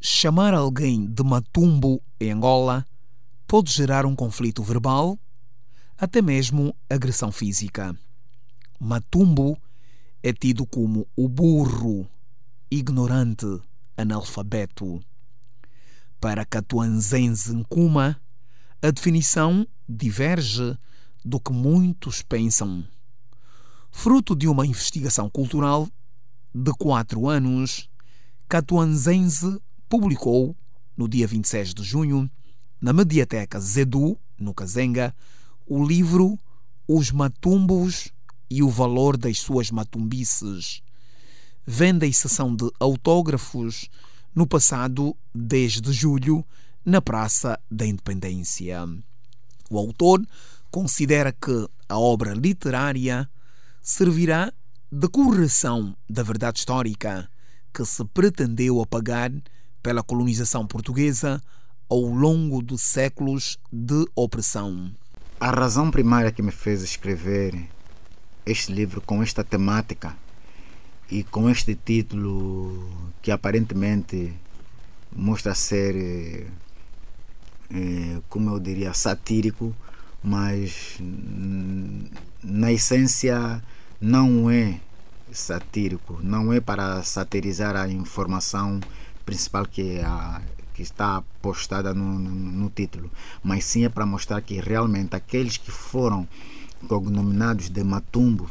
chamar alguém de matumbo em Angola pode gerar um conflito verbal, até mesmo agressão física. Matumbo é tido como o burro, ignorante, analfabeto. Para Catuanzense Nkuma, a definição diverge do que muitos pensam. Fruto de uma investigação cultural de quatro anos, Catuanzense publicou, no dia 26 de junho, na Mediateca Zedu, no Kazenga, o livro Os Matumbos e o Valor das Suas Matumbices. Venda e sessão de autógrafos no passado 10 de julho, na Praça da Independência. O autor considera que a obra literária servirá de correção da verdade histórica que se pretendeu apagar pela colonização portuguesa ao longo de séculos de opressão. A razão primária que me fez escrever este livro com esta temática e com este título que aparentemente mostra ser, é, como eu diria, satírico, mas na essência não é satírico, não é para satirizar a informação principal que, é a, que está postada no, no, no título, mas sim é para mostrar que realmente aqueles que foram cognominados de Matumbo,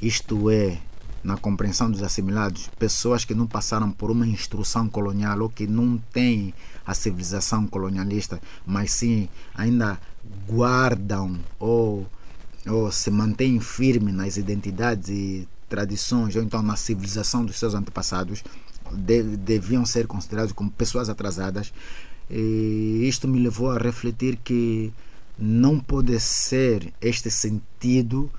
isto é, na compreensão dos assimilados, pessoas que não passaram por uma instrução colonial ou que não têm a civilização colonialista, mas sim ainda guardam ou, ou se mantêm firmes nas identidades e tradições ou então na civilização dos seus antepassados, de, deviam ser considerados como pessoas atrasadas. E isto me levou a refletir que não pode ser este sentido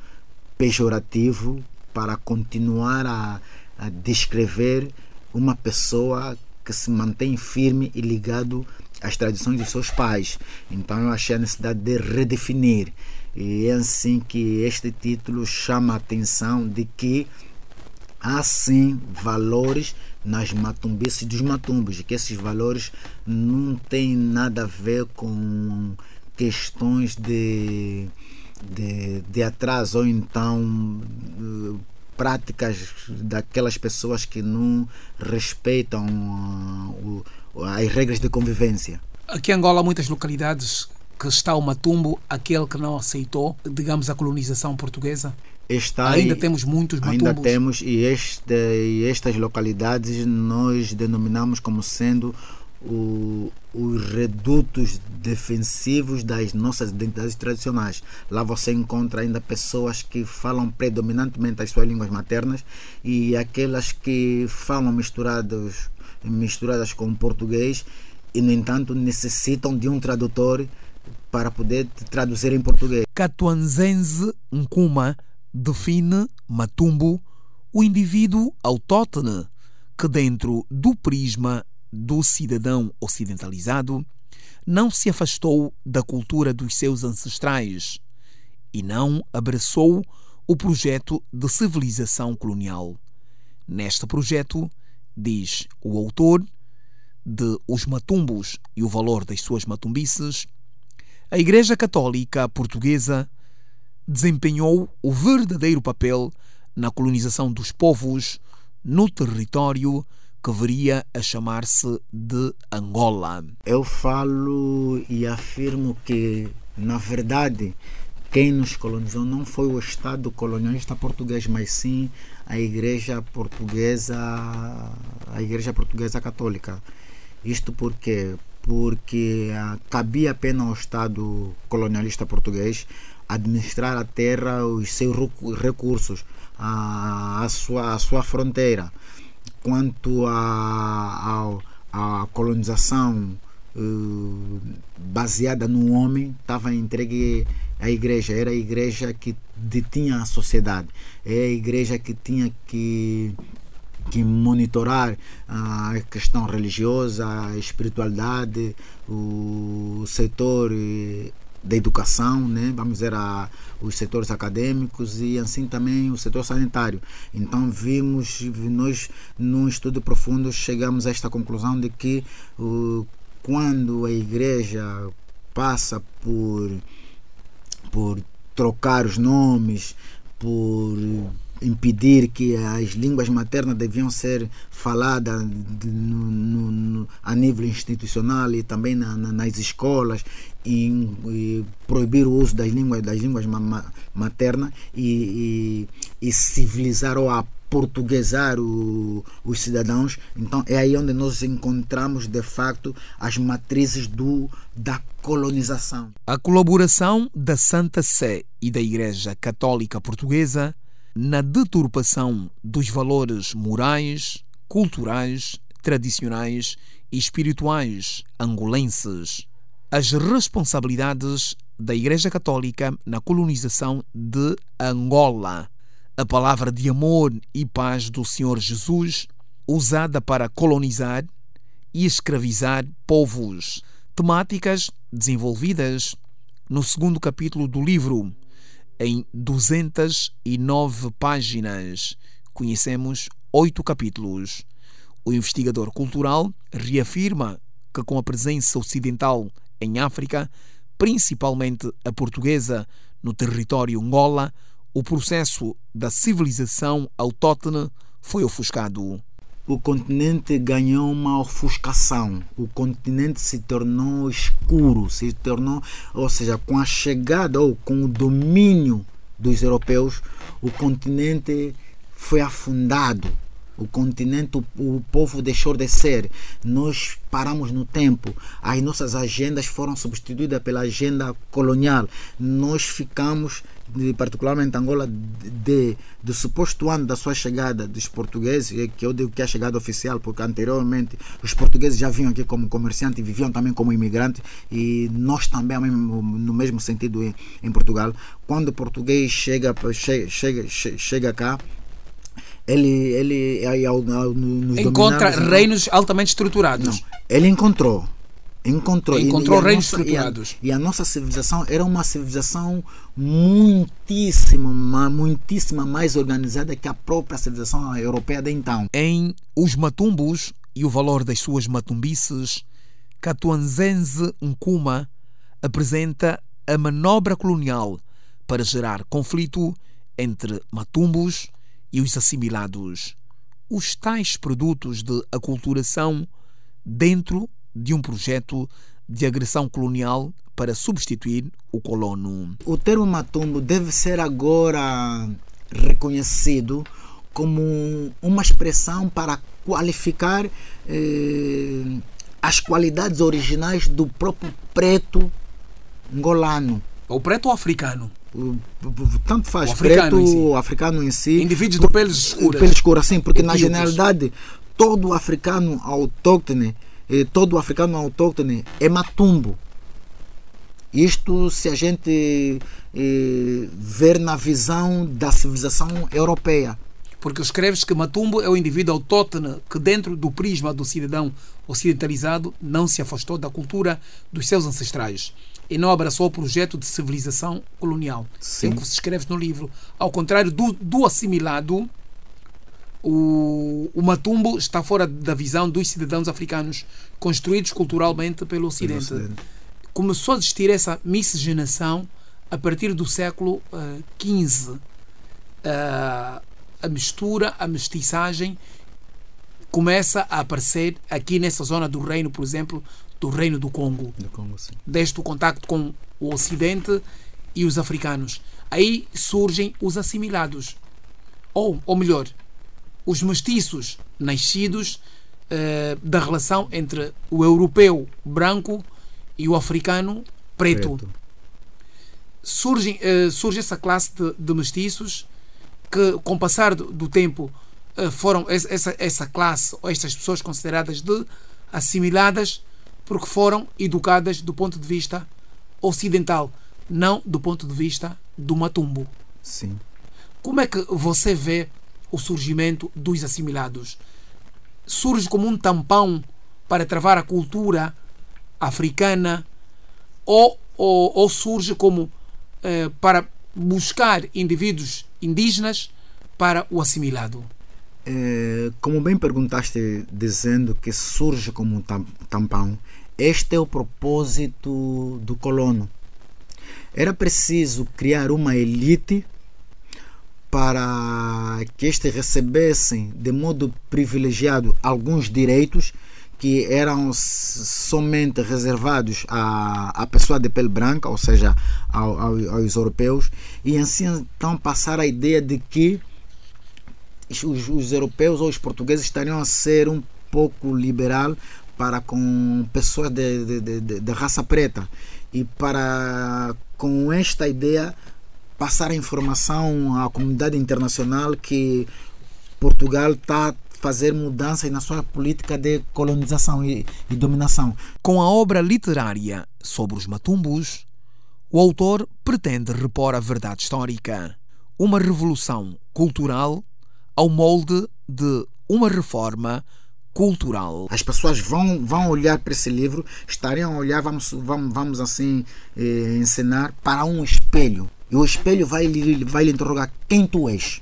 pejorativo para continuar a, a descrever uma pessoa que se mantém firme e ligado às tradições de seus pais. Então eu achei a necessidade de redefinir. E é assim que este título chama a atenção de que há sim valores nas matumbices dos matumbos, que esses valores não têm nada a ver com questões de de, de atraso ou então eh, práticas daquelas pessoas que não respeitam uh, as regras de convivência. Aqui em Angola, muitas localidades que está o Matumbo, aquele que não aceitou, digamos, a colonização portuguesa? Está ainda temos muitos matumbos. Ainda temos, e, este, e estas localidades nós denominamos como sendo o, os redutos defensivos das nossas identidades tradicionais. Lá você encontra ainda pessoas que falam predominantemente as suas línguas maternas e aquelas que falam misturados, misturadas com português e, no entanto, necessitam de um tradutor para poder traduzir em português. Catuanzense Nkuma define Matumbo o indivíduo autóctone que, dentro do prisma do cidadão ocidentalizado, não se afastou da cultura dos seus ancestrais e não abraçou o projeto de civilização colonial. Neste projeto, diz o autor de Os Matumbos e o Valor das Suas Matumbices, a Igreja Católica Portuguesa desempenhou o verdadeiro papel na colonização dos povos no território que viria a chamar-se de Angola. Eu falo e afirmo que, na verdade, quem nos colonizou não foi o Estado colonialista português, mas sim a Igreja Portuguesa, a Igreja Portuguesa Católica. Isto porque porque ah, cabia apenas ao Estado colonialista português administrar a terra, os seus recursos, a, a, sua, a sua fronteira quanto à colonização uh, baseada no homem estava entregue à igreja. Era a igreja que detinha a sociedade. É a igreja que tinha que que monitorar a questão religiosa, a espiritualidade, o setor da educação, né? vamos dizer, a, os setores acadêmicos e assim também o setor sanitário. Então vimos, nós num estudo profundo chegamos a esta conclusão de que uh, quando a igreja passa por, por trocar os nomes, por impedir que as línguas maternas deviam ser faladas de, no, no, a nível institucional e também na, na, nas escolas e, e, proibir o uso das línguas das línguas maternas e, e, e civilizar ou portuguesar os cidadãos. Então é aí onde nós encontramos de facto as matrizes do, da colonização. A colaboração da Santa Sé e da Igreja Católica Portuguesa na deturpação dos valores morais, culturais, tradicionais e espirituais angolenses. As responsabilidades da Igreja Católica na colonização de Angola. A palavra de amor e paz do Senhor Jesus, usada para colonizar e escravizar povos. Temáticas desenvolvidas no segundo capítulo do livro em 209 páginas. Conhecemos oito capítulos. O investigador cultural reafirma que, com a presença ocidental em África, principalmente a portuguesa, no território Angola, o processo da civilização autóctone foi ofuscado o continente ganhou uma ofuscação. O continente se tornou escuro, se tornou, ou seja, com a chegada ou com o domínio dos europeus, o continente foi afundado. O continente, o, o povo deixou de ser. Nós paramos no tempo. As nossas agendas foram substituídas pela agenda colonial. Nós ficamos particularmente Angola, de, do suposto ano da sua chegada dos portugueses, que eu digo que é a chegada oficial, porque anteriormente os portugueses já vinham aqui como comerciantes viviam também como imigrantes, e nós também, no mesmo sentido, em, em Portugal. Quando o português chega, chega, chega, chega cá, ele, ele aí, ao, ao, nos encontra reinos altamente estruturados. Não, ele encontrou encontrou, encontrou e, reinos estruturados. E a, e a, nossa civilização era uma civilização muitíssima, muitíssima mais organizada que a própria civilização europeia de então. Em Os Matumbos e o valor das suas matumbices, Catuanzense Nkuma apresenta a manobra colonial para gerar conflito entre matumbos e os assimilados, os tais produtos de aculturação dentro de um projeto de agressão colonial para substituir o colono. O termo matumbo deve ser agora reconhecido como uma expressão para qualificar eh, as qualidades originais do próprio preto angolano. O preto africano? Tanto faz o preto em si. africano em si indivíduos de peles escuras peles escuras sim porque na generalidade todo africano autóctone eh, todo africano autóctone é matumbo. Isto se a gente eh, ver na visão da civilização europeia. Porque escreves que Matumbo é o indivíduo autóctone que, dentro do prisma do cidadão ocidentalizado, não se afastou da cultura dos seus ancestrais e não abraçou o projeto de civilização colonial. Sim. É o que se escreve no livro. Ao contrário do, do assimilado, o, o Matumbo está fora da visão dos cidadãos africanos construídos culturalmente pelo Ocidente. Pelo Ocidente. Começou a existir essa miscigenação a partir do século XV. Uh, uh, a mistura, a mestiçagem começa a aparecer aqui nessa zona do reino, por exemplo, do reino do Congo. Do Congo Desde o contacto com o Ocidente e os africanos. Aí surgem os assimilados. Ou, ou melhor, os mestiços nascidos uh, da relação entre o europeu branco e o africano preto. preto. Surge, uh, surge essa classe de, de, mestiços que, com o passar do, do tempo, uh, foram essa, essa classe ou estas pessoas consideradas de assimiladas porque foram educadas do ponto de vista ocidental, não do ponto de vista do matumbo. Sim. Como é que você vê o surgimento dos assimilados. Surge como um tampão para travar a cultura africana ou ou, ou surge como eh, para buscar indivíduos indígenas para o assimilado? É, como bem perguntaste, dizendo que surge como um tampão, este é o propósito do colono. Era preciso criar uma elite para que estes recebessem de modo privilegiado alguns direitos que eram somente reservados à, à pessoa de pele branca, ou seja, ao, ao, aos europeus, e assim então passar a ideia de que os, os europeus ou os portugueses estariam a ser um pouco liberal para com pessoas de, de, de, de raça preta e para com esta ideia passar a informação à comunidade internacional que Portugal está a fazer mudanças na sua política de colonização e, e dominação. Com a obra literária sobre os matumbos, o autor pretende repor a verdade histórica, uma revolução cultural ao molde de uma reforma cultural. As pessoas vão, vão olhar para esse livro, estariam a olhar, vamos, vamos, vamos assim eh, ensinar para um espelho. E o espelho vai, vai lhe interrogar quem tu és.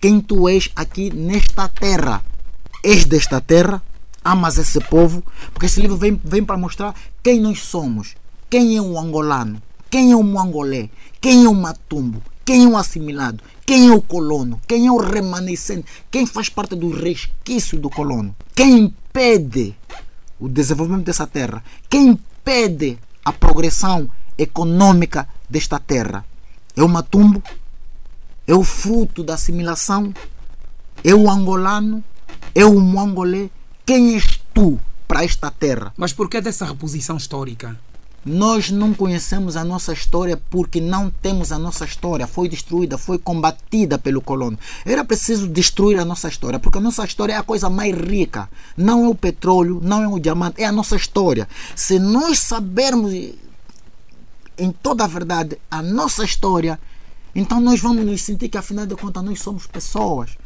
Quem tu és aqui nesta terra. És desta terra? Amas esse povo? Porque esse livro vem, vem para mostrar quem nós somos. Quem é um angolano? Quem é um angolé? Quem é um matumbo? Quem é o assimilado? Quem é o colono? Quem é o remanescente? Quem faz parte do resquício do colono? Quem impede o desenvolvimento dessa terra? Quem impede a progressão econômica desta terra? É o matumbo? É o fruto da assimilação? É o angolano? É o mongolê? Quem és tu para esta terra? Mas por que dessa reposição histórica? Nós não conhecemos a nossa história porque não temos a nossa história. Foi destruída, foi combatida pelo colono. Era preciso destruir a nossa história, porque a nossa história é a coisa mais rica. Não é o petróleo, não é o diamante, é a nossa história. Se nós sabermos em toda a verdade a nossa história, então nós vamos nos sentir que afinal de contas nós somos pessoas.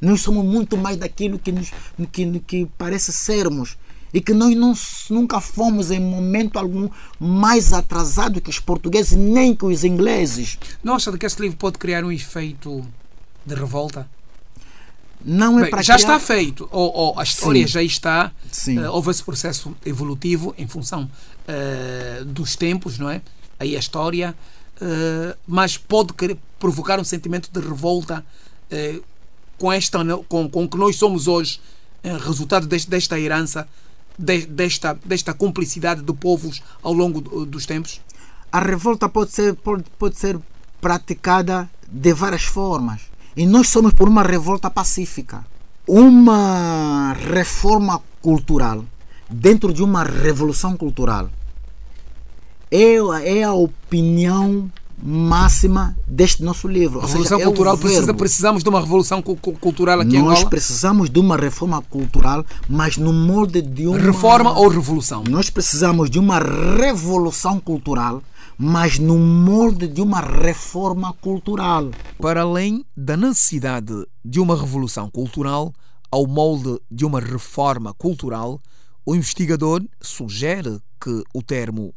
Nós somos muito mais daquilo que, nos, que, que parece sermos e que nós não, nunca fomos em momento algum mais atrasados que os portugueses nem que os ingleses. Não acha que este livro pode criar um efeito de revolta? Não é Bem, para já criar... está feito, ou, ou a história Sim. já está, Sim. Uh, houve esse processo evolutivo em função uh, dos tempos, não é? Aí a história, uh, mas pode provocar um sentimento de revolta com esta, com, com que nós somos hoje, resultado deste, desta herança de, desta, desta cumplicidade de povos ao longo dos tempos? A revolta pode ser, pode, pode ser praticada de várias formas. E nós somos por uma revolta pacífica. Uma reforma cultural dentro de uma revolução cultural é, é a opinião máxima deste nosso livro. A revolução seja, cultural é precisa, precisamos de uma revolução cultural aqui Nós em Angola? Nós precisamos de uma reforma cultural, mas no molde de uma reforma ou revolução. Nós precisamos de uma revolução cultural, mas no molde de uma reforma cultural. Para além da necessidade de uma revolução cultural, ao molde de uma reforma cultural, o investigador sugere que o termo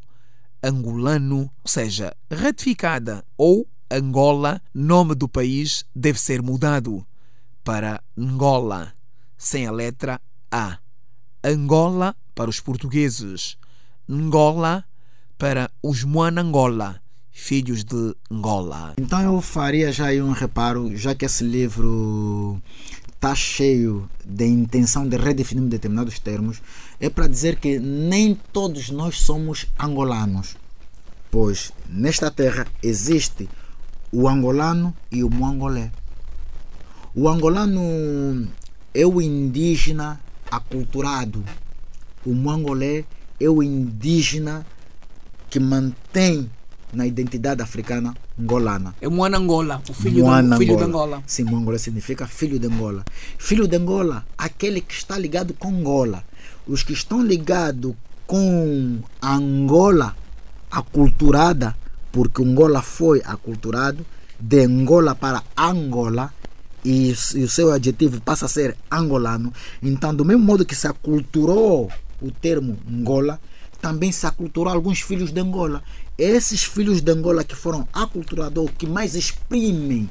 angolano, ou seja, ratificada, ou Angola, nome do país, deve ser mudado para Angola, sem a letra A. Angola para os portugueses, Angola para os Moanangola, filhos de Angola. Então eu faria já aí um reparo, já que esse livro está cheio de intenção de redefinir determinados termos, é para dizer que nem todos nós somos angolanos. Pois nesta terra existe o angolano e o mongolé. O angolano é o indígena aculturado. O mongolé é o indígena que mantém na identidade africana angolana. É Moana Angola, o filho, Moana filho de Angola. Sim, Moangola significa filho de Angola. Filho de Angola, aquele que está ligado com Angola. Os que estão ligados com Angola aculturada, porque Angola foi aculturado, de Angola para Angola, e, e o seu adjetivo passa a ser angolano. Então, do mesmo modo que se aculturou o termo Angola, também se aculturou alguns filhos de Angola. Esses filhos de Angola que foram aculturados, que mais exprimem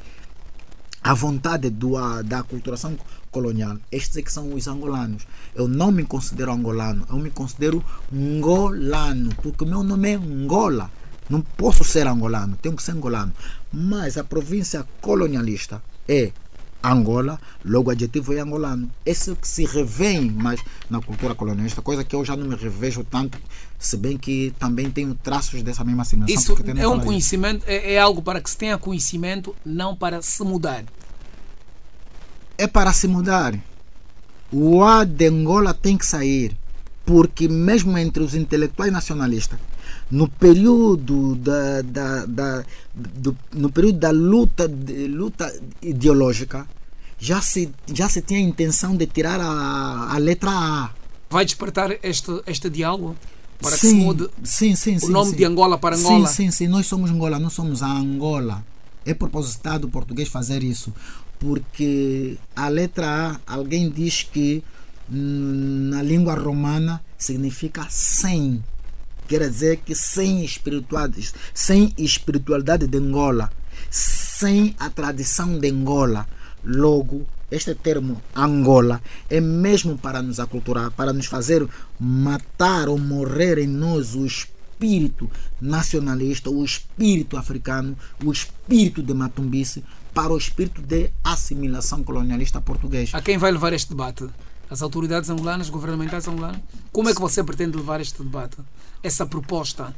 a vontade do, da aculturação colonial, estes é que são os angolanos. Eu não me considero angolano, eu me considero ngolano, porque o meu nome é Angola. Não posso ser angolano, tenho que ser angolano. Mas a província colonialista é Angola, logo o adjetivo é angolano. Esse que se revém mais na cultura colonialista, coisa que eu já não me revejo tanto, se bem que também tenho traços dessa mesma assimilação. Isso é um conhecimento, é, é, algo para que se tenha conhecimento, não para se mudar. É para se mudar. O A de Angola tem que sair, porque mesmo entre os intelectuais nacionalistas, no período da, da, da do, no período da luta, de, luta ideológica, já se, já se tinha a intenção de tirar a, a letra A. Vai despertar este, este diálogo? Para sim, que se mude sim, sim, o nome de Angola para Angola? Sim, sim, sim. Nós somos Angola, não somos a Angola. É propositado o português fazer isso. Porque a letra A, alguém diz que na língua romana significa sem Quer dizer que sem espiritualidade, sem espiritualidade de Angola, sem a tradição de Angola, logo este termo Angola é mesmo para nos aculturar, para nos fazer matar ou morrer em nós o espírito nacionalista, o espírito africano, o espírito de Matumbice, para o espírito de assimilação colonialista portuguesa. A quem vai levar este debate? As autoridades angolanas, governamentais angolanas? Como é que você pretende levar este debate? essa proposta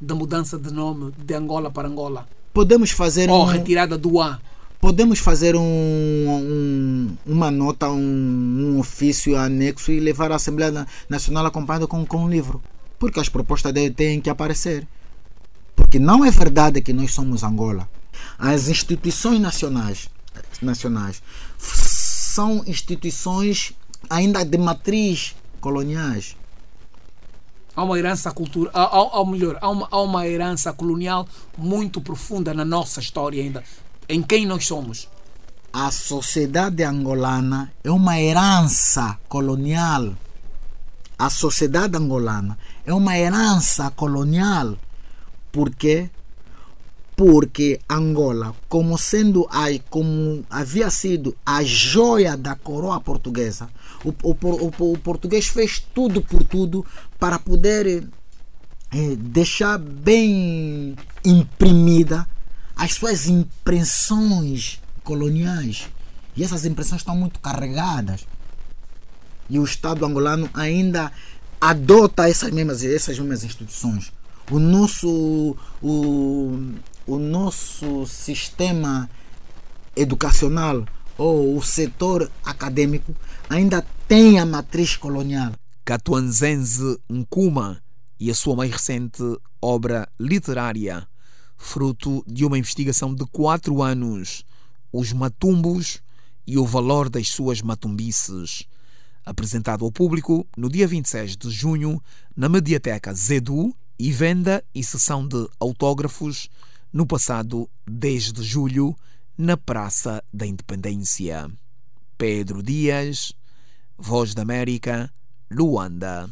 da mudança de nome de Angola para Angola? Podemos fazer ou um, retirada do A. Podemos fazer um, um, uma nota, um, um, ofício anexo e levar à Assembleia Nacional acompanhado com, com um livro. Porque as propostas dele têm que aparecer. Porque não é verdade que nós somos Angola. As instituições nacionais, nacionais são instituições ainda de matriz coloniais há uma herança cultural, há, melhor, há uma, há uma herança colonial muito profunda na nossa história ainda. Em quem nós somos? A sociedade angolana é uma herança colonial. A sociedade angolana é uma herança colonial. Por quê? Porque Angola, como sendo a, como havia sido a joia da coroa portuguesa, o, o, o, o português fez tudo por tudo para poder eh, deixar bem imprimida as suas impressões coloniais. E essas impressões estão muito carregadas. E o Estado angolano ainda adota essas mesmas, essas mesmas instituições. O nosso, o, o nosso sistema educacional ou o setor acadêmico ainda tem a matriz colonial. Catuanzense Nkuma e a sua mais recente obra literária, fruto de uma investigação de quatro anos, Os Matumbos e o Valor das Suas Matumbices, apresentado ao público no dia 26 de junho na Mediateca Zedu e venda e sessão de autógrafos no passado 10 de julho, na Praça da Independência. Pedro Dias, Voz da América, Luanda.